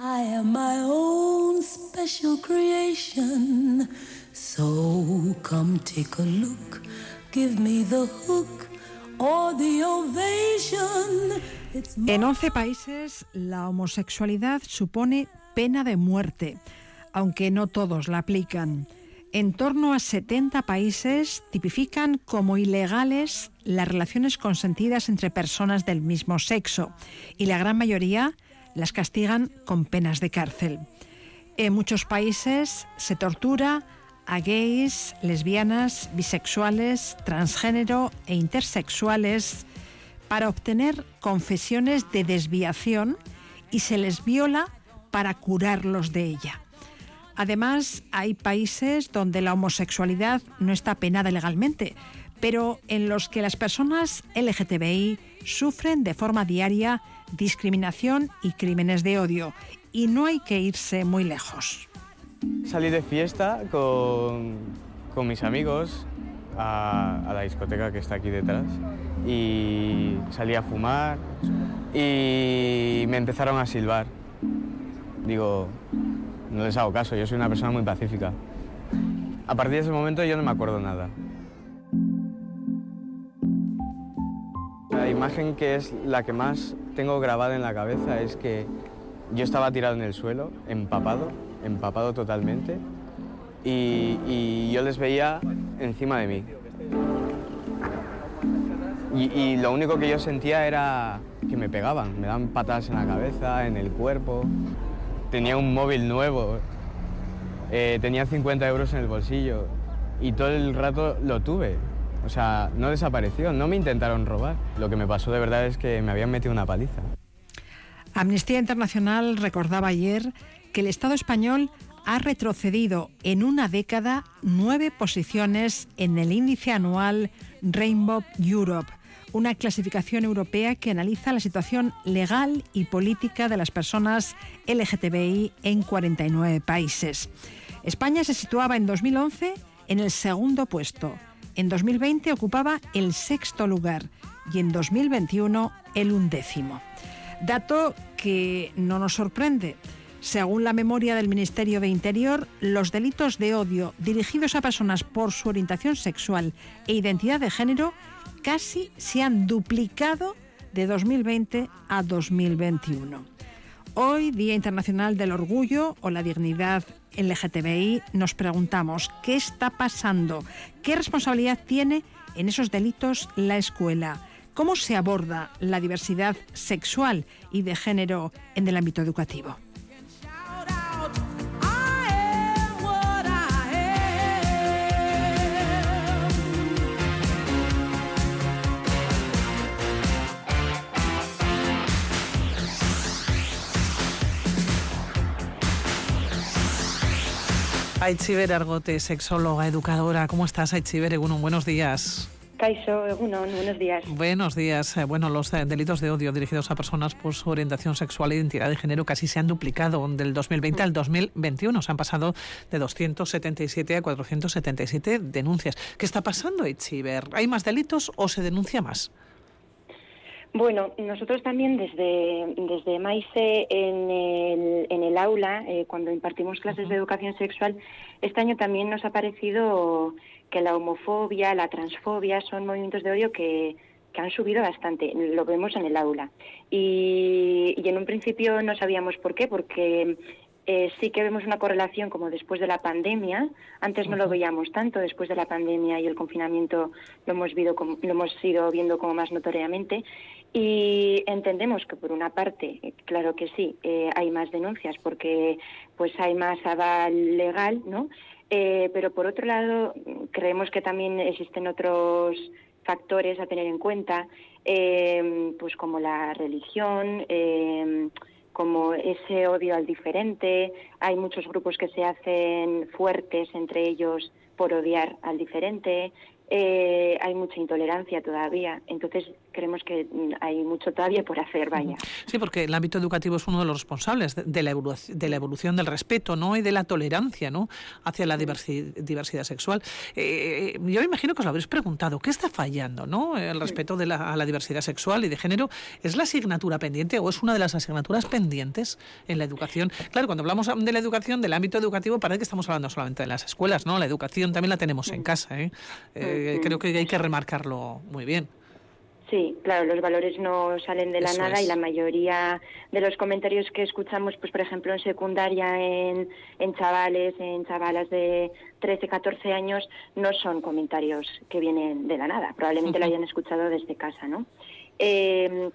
I am my own special creation. So come take a look, give me the hook or the ovation. En 11 países la homosexualidad supone pena de muerte, aunque no todos la aplican. En torno a 70 países tipifican como ilegales las relaciones consentidas entre personas del mismo sexo y la gran mayoría las castigan con penas de cárcel. En muchos países se tortura a gays, lesbianas, bisexuales, transgénero e intersexuales para obtener confesiones de desviación y se les viola para curarlos de ella. Además, hay países donde la homosexualidad no está penada legalmente, pero en los que las personas LGTBI sufren de forma diaria discriminación y crímenes de odio. Y no hay que irse muy lejos. Salí de fiesta con, con mis amigos a, a, la discoteca que está aquí detrás y salí a fumar y me empezaron a silbar. Digo, no les hago caso, yo soy una persona muy pacífica. A partir de ese momento yo no me acuerdo nada. Imagen que es la que más tengo grabada en la cabeza es que yo estaba tirado en el suelo, empapado, empapado totalmente, y, yo les veía encima de mí. Y, y, lo único que yo sentía era que me pegaban, me daban patadas en la cabeza, en el cuerpo. Tenía un móvil nuevo, eh, tenía 50 euros en el bolsillo y todo el rato lo tuve. O sea, no desapareció, no me intentaron robar. Lo que me pasó de verdad es que me habían metido una paliza. Amnistía Internacional recordaba ayer que el Estado español ha retrocedido en una década nueve posiciones en el índice anual Rainbow Europe, una clasificación europea que analiza la situación legal y política de las personas LGTBI en 49 países. España se situaba en 2011 en el segundo puesto, en 2020 ocupaba el sexto lugar y en 2021 el undécimo. Dato que no nos sorprende. Según la memoria del Ministerio de Interior, los delitos de odio dirigidos a personas por su orientación sexual e identidad de género casi se han duplicado de 2020 a 2021. Hoy, Día Internacional del Orgullo o la Dignidad LGTBI, nos preguntamos qué está pasando, qué responsabilidad tiene en esos delitos la escuela, cómo se aborda la diversidad sexual y de género en el ámbito educativo. Aichiber Argote, sexóloga, educadora. ¿Cómo estás, Aichiber Egunon? Buenos días. Caixo, Egunon, buenos días. Buenos días. Eh, bueno, los eh, delitos de odio dirigidos a personas por su orientación sexual e identidad de género casi se han duplicado del 2020 al 2021. Se han pasado de 277 a 477 denuncias. ¿Qué está pasando, Aichiber? ¿Hay más delitos o se denuncia más? Bueno, nosotros también desde, desde en el, en el aula, eh, cuando impartimos clases de educación sexual, este año también nos ha parecido que la homofobia, la transfobia son movimientos de odio que, que han subido bastante, lo vemos en el aula. Y, y, en un principio no sabíamos por qué, porque eh, sí que vemos una correlación como después de la pandemia. Antes no lo veíamos tanto, después de la pandemia y el confinamiento lo hemos, visto lo hemos ido viendo como más notoriamente. Y entendemos que por una parte, eh, claro que sí, eh, hay más denuncias porque pues hay más aval legal, ¿no? pero por otro lado, creemos que también existen otros factores a tener en cuenta, pues como la religión, como ese odio al diferente. Hay muchos grupos que se hacen fuertes entre ellos por odiar al diferente. Eh, hay mucha intolerancia todavía. Entonces, creemos que mm, hay mucho todavía por hacer, vaya. Sí, porque el ámbito educativo es uno de los responsables de la, de la evolución del respeto ¿no? y de la tolerancia ¿no? hacia la diversidad sexual. Eh, yo me imagino que os lo habréis preguntado, ¿qué está fallando ¿no? el respeto de la, a la diversidad sexual y de género? ¿Es la asignatura pendiente o es una de las asignaturas pendientes en la educación? Claro, cuando hablamos de la educación, del ámbito educativo, parece que estamos hablando solamente de las escuelas, ¿no? La educación también la tenemos en casa. ¿eh? Eh, creo que hay que remarcarlo muy bien. Sí, claro, los valores no salen de la nada y la mayoría de los comentarios que escuchamos, pues por ejemplo en secundaria, en, en chavales, en chavalas de 13, 14 años, no son comentarios que vienen de la nada, probablemente lo hayan escuchado desde casa, ¿no? Eh,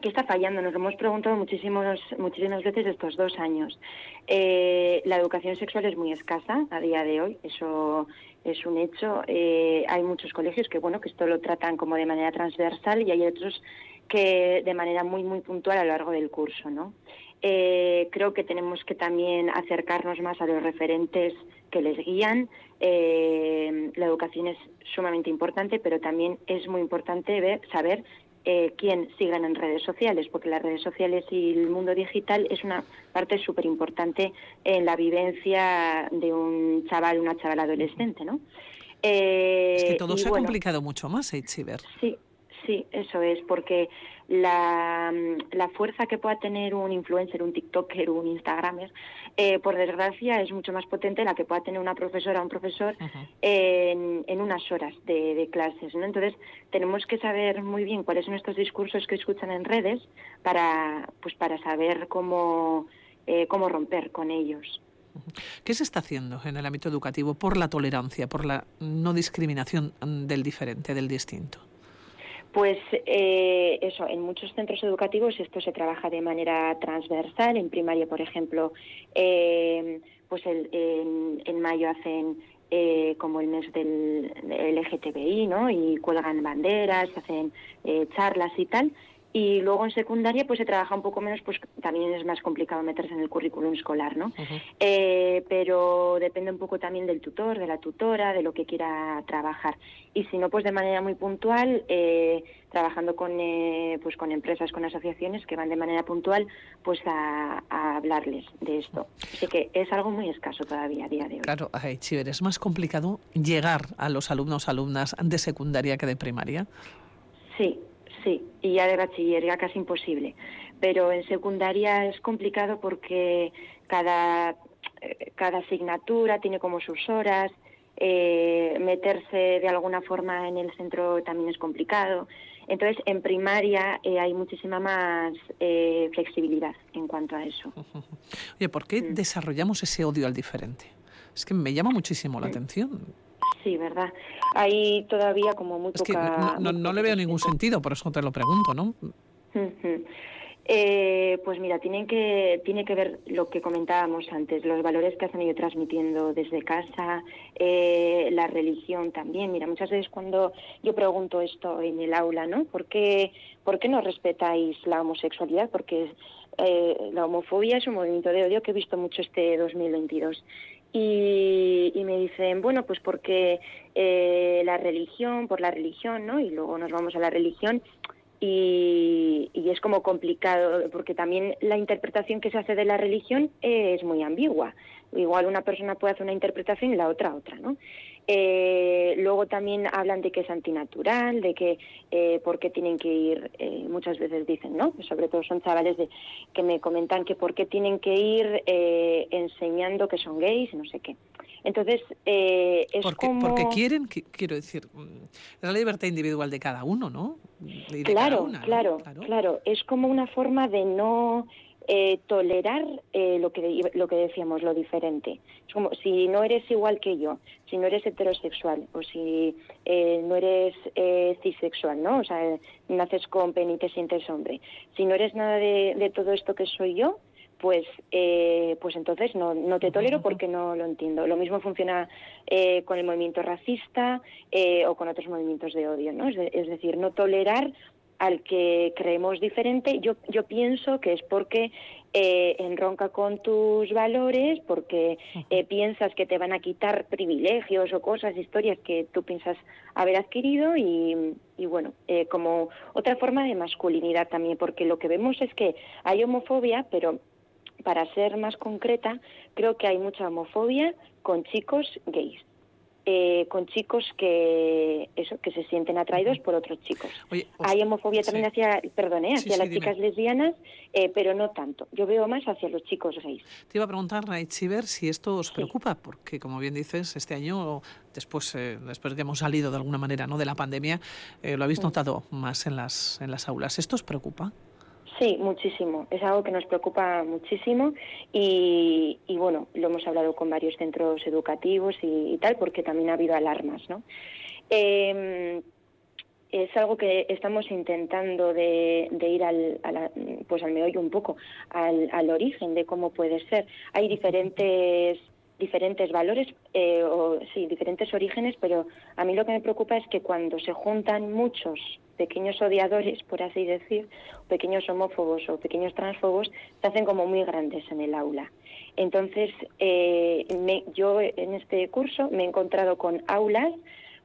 ¿Qué está fallando? Nos lo hemos preguntado muchísimos, muchísimas veces estos dos años. Eh, la educación sexual es muy escasa a día de hoy, eso es un hecho. Eh, hay muchos colegios que, bueno, que esto lo tratan como de manera transversal y hay otros que de manera muy, muy puntual a lo largo del curso, ¿no? Eh, creo que tenemos que también acercarnos más a los referentes que les guían. Eh, la educación es sumamente importante, pero también es muy importante ver, saber eh, quién sigan en redes sociales, porque las redes sociales y el mundo digital es una parte súper importante en la vivencia de un chaval, una chaval adolescente, ¿no? es que todo se ha complicado mucho más, Eitziber. Sí, sí, eso es, porque la, la, fuerza que pueda tener un influencer, un TikToker, un Instagramer, eh, por desgracia es mucho más potente la que pueda tener una profesora o un profesor en, en, unas horas de, clases. ¿no? Entonces, tenemos que saber muy bien cuáles son estos discursos que escuchan en redes para, pues, para saber cómo, eh, cómo romper con ellos. ¿Qué se está haciendo en el ámbito educativo por la tolerancia, por la no discriminación del diferente, del distinto? Pues eh, eso, en muchos centros educativos esto se trabaja de manera transversal. En primaria, por ejemplo, eh, pues en, mayo hacen eh, como el mes del LGTBI, ¿no? Y cuelgan banderas, hacen charlas y tal. Y luego en secundaria pues se trabaja un poco menos, pues también es más complicado meterse en el currículum escolar, ¿no? Eh, pero depende un poco también del tutor, de la tutora, de lo que quiera trabajar. Y si no, pues de manera muy puntual, eh, trabajando con, eh, pues con empresas, con asociaciones que van de manera puntual pues a, hablarles de esto. Así que es algo muy escaso todavía a día de hoy. Claro, ay, Chiver, es más complicado llegar a los alumnos, alumnas de secundaria que de primaria. Sí, Sí, y ya de bachiller ya casi imposible. Pero en secundaria es complicado porque cada, eh, cada asignatura tiene como sus horas, eh, meterse de alguna forma en el centro también es complicado. Entonces, en primaria eh, hay muchísima más flexibilidad en cuanto a eso. Oye, ¿por qué mm. desarrollamos ese odio al diferente? Es que me llama muchísimo la atención. Sí, ¿verdad? Hay todavía como muy es Que no, le veo ningún sentido, por eso te lo pregunto, ¿no? Eh, pues mira, tienen que, tiene que ver lo que comentábamos antes, los valores que han ido transmitiendo desde casa, eh, la religión también. Mira, muchas veces cuando yo pregunto esto en el aula, ¿no? ¿Por qué, por qué no respetáis la homosexualidad? Porque eh, la homofobia es un movimiento de odio que he visto mucho este 2022. Y, me dicen, bueno, pues porque eh, la religión, por la religión, ¿no? Y luego nos vamos a la religión y, y, es como complicado, porque también la interpretación que se hace de la religión es muy ambigua. Igual una persona puede hacer una interpretación y la otra otra, ¿no? Eh, luego también hablan de que es antinatural, de que eh, por qué tienen que ir, eh, muchas veces dicen, ¿no? Sobre todo son chavales de, que me comentan que por qué tienen que ir eh, enseñando que son gays y no sé qué. Entonces, es porque, como... Porque quieren, quiero decir, mm, es la libertad individual de cada uno, ¿no? claro, claro, claro. Es como una forma de no eh, tolerar eh, lo, que, lo que decíamos, lo diferente. Es como si no eres igual que yo, si no eres heterosexual o si eh, no eres cisexual, ¿no? O sea, naces con pene y te sientes hombre. Si no eres nada de, todo esto que soy yo, pues pues entonces no, no te tolero porque no lo entiendo. Lo mismo funciona con el movimiento racista o con otros movimientos de odio, ¿no? Es, es decir, no tolerar al que creemos diferente, yo, yo pienso que es porque eh, enronca con tus valores, porque eh, piensas que te van a quitar privilegios o cosas, historias que tú piensas haber adquirido y, y bueno, eh, como otra forma de masculinidad también, porque lo que vemos es que hay homofobia, pero para ser más concreta, creo que hay mucha homofobia con chicos gays. Eh, con chicos que eso que se sienten atraídos por otros chicos. Hay homofobia también hacia, perdón, ¿eh? hacia las chicas lesbianas, eh, pero no tanto. Yo veo más hacia los chicos gays. Te iba a preguntar, Chiver, si esto os preocupa, porque como bien dices, este año después después que hemos salido de alguna manera no de la pandemia, lo habéis notado más en las en las aulas. ¿Esto os preocupa? Sí, muchísimo. Es algo que nos preocupa muchísimo y, bueno, lo hemos hablado con varios centros educativos y, tal, porque también ha habido alarmas, ¿no? Em, es algo que estamos intentando de, ir al, pues al meollo un poco, al, al origen de cómo puede ser. Hay diferentes diferentes valores eh, o sí diferentes orígenes pero a mí lo que me preocupa es que cuando se juntan muchos pequeños odiadores por así decir pequeños homófobos o pequeños transfobos se hacen como muy grandes en el aula entonces eh, yo en este curso me he encontrado con aulas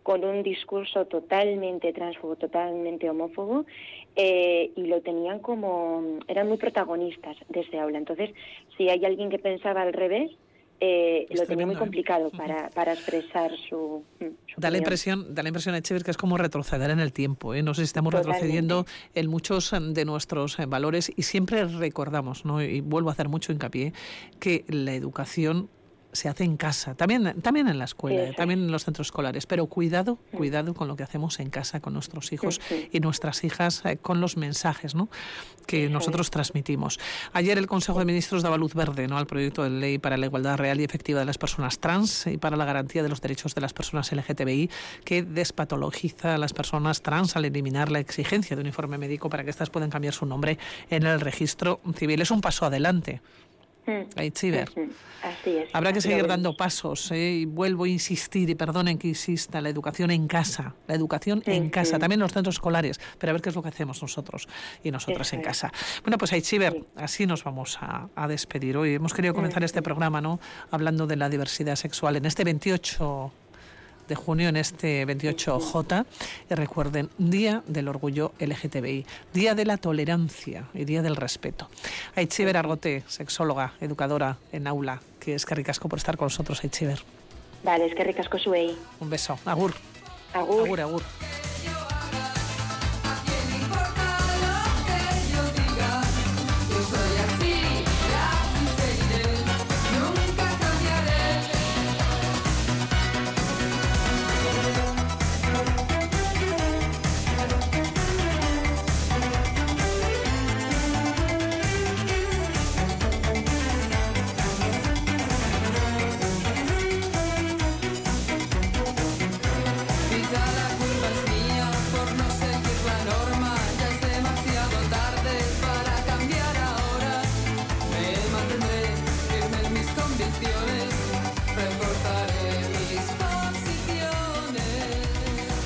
con un discurso totalmente transfobo, totalmente homófobo, eh, y lo tenían como, eran muy protagonistas de ese aula. Entonces, si hay alguien que pensaba al revés, eh, lo tenía muy ¿eh? complicado para, para expresar su, da la impresión da la impresión Echever que es como retroceder en el tiempo ¿eh? no sé si estamos retrocediendo en muchos de nuestros eh, valores y siempre recordamos ¿no? y vuelvo a hacer mucho hincapié que la educación se hace en casa, también, también en la escuela, también en los centros escolares, pero cuidado, cuidado con lo que hacemos en casa con nuestros hijos y nuestras hijas, eh, con los mensajes ¿no? que nosotros transmitimos. Ayer el Consejo de Ministros daba luz verde ¿no? al proyecto de ley para la igualdad real y efectiva de las personas trans y para la garantía de los derechos de las personas LGTBI, que despatologiza a las personas trans al eliminar la exigencia de un informe médico para que éstas puedan cambiar su nombre en el registro civil. Es un paso adelante. Habrá que seguir dando pasos ¿eh? y vuelvo a insistir y perdonen que insista, la educación en casa, la educación en casa, también en los centros escolares, pero a ver qué es lo que hacemos nosotros y nosotras en casa. Bueno, pues Aichiver, así nos vamos a, a, despedir hoy. Hemos querido comenzar este programa ¿no? hablando de la diversidad sexual en este 28 de junio en este 28J. Y recuerden, Día del Orgullo LGTBI, Día de la Tolerancia y Día del Respeto. Aichiver Argote, sexóloga, educadora en aula, que es que ricasco por estar con nosotros, Aichiver. Vale, es que ricasco suei. Un beso. Agur. Agur. Agur, agur.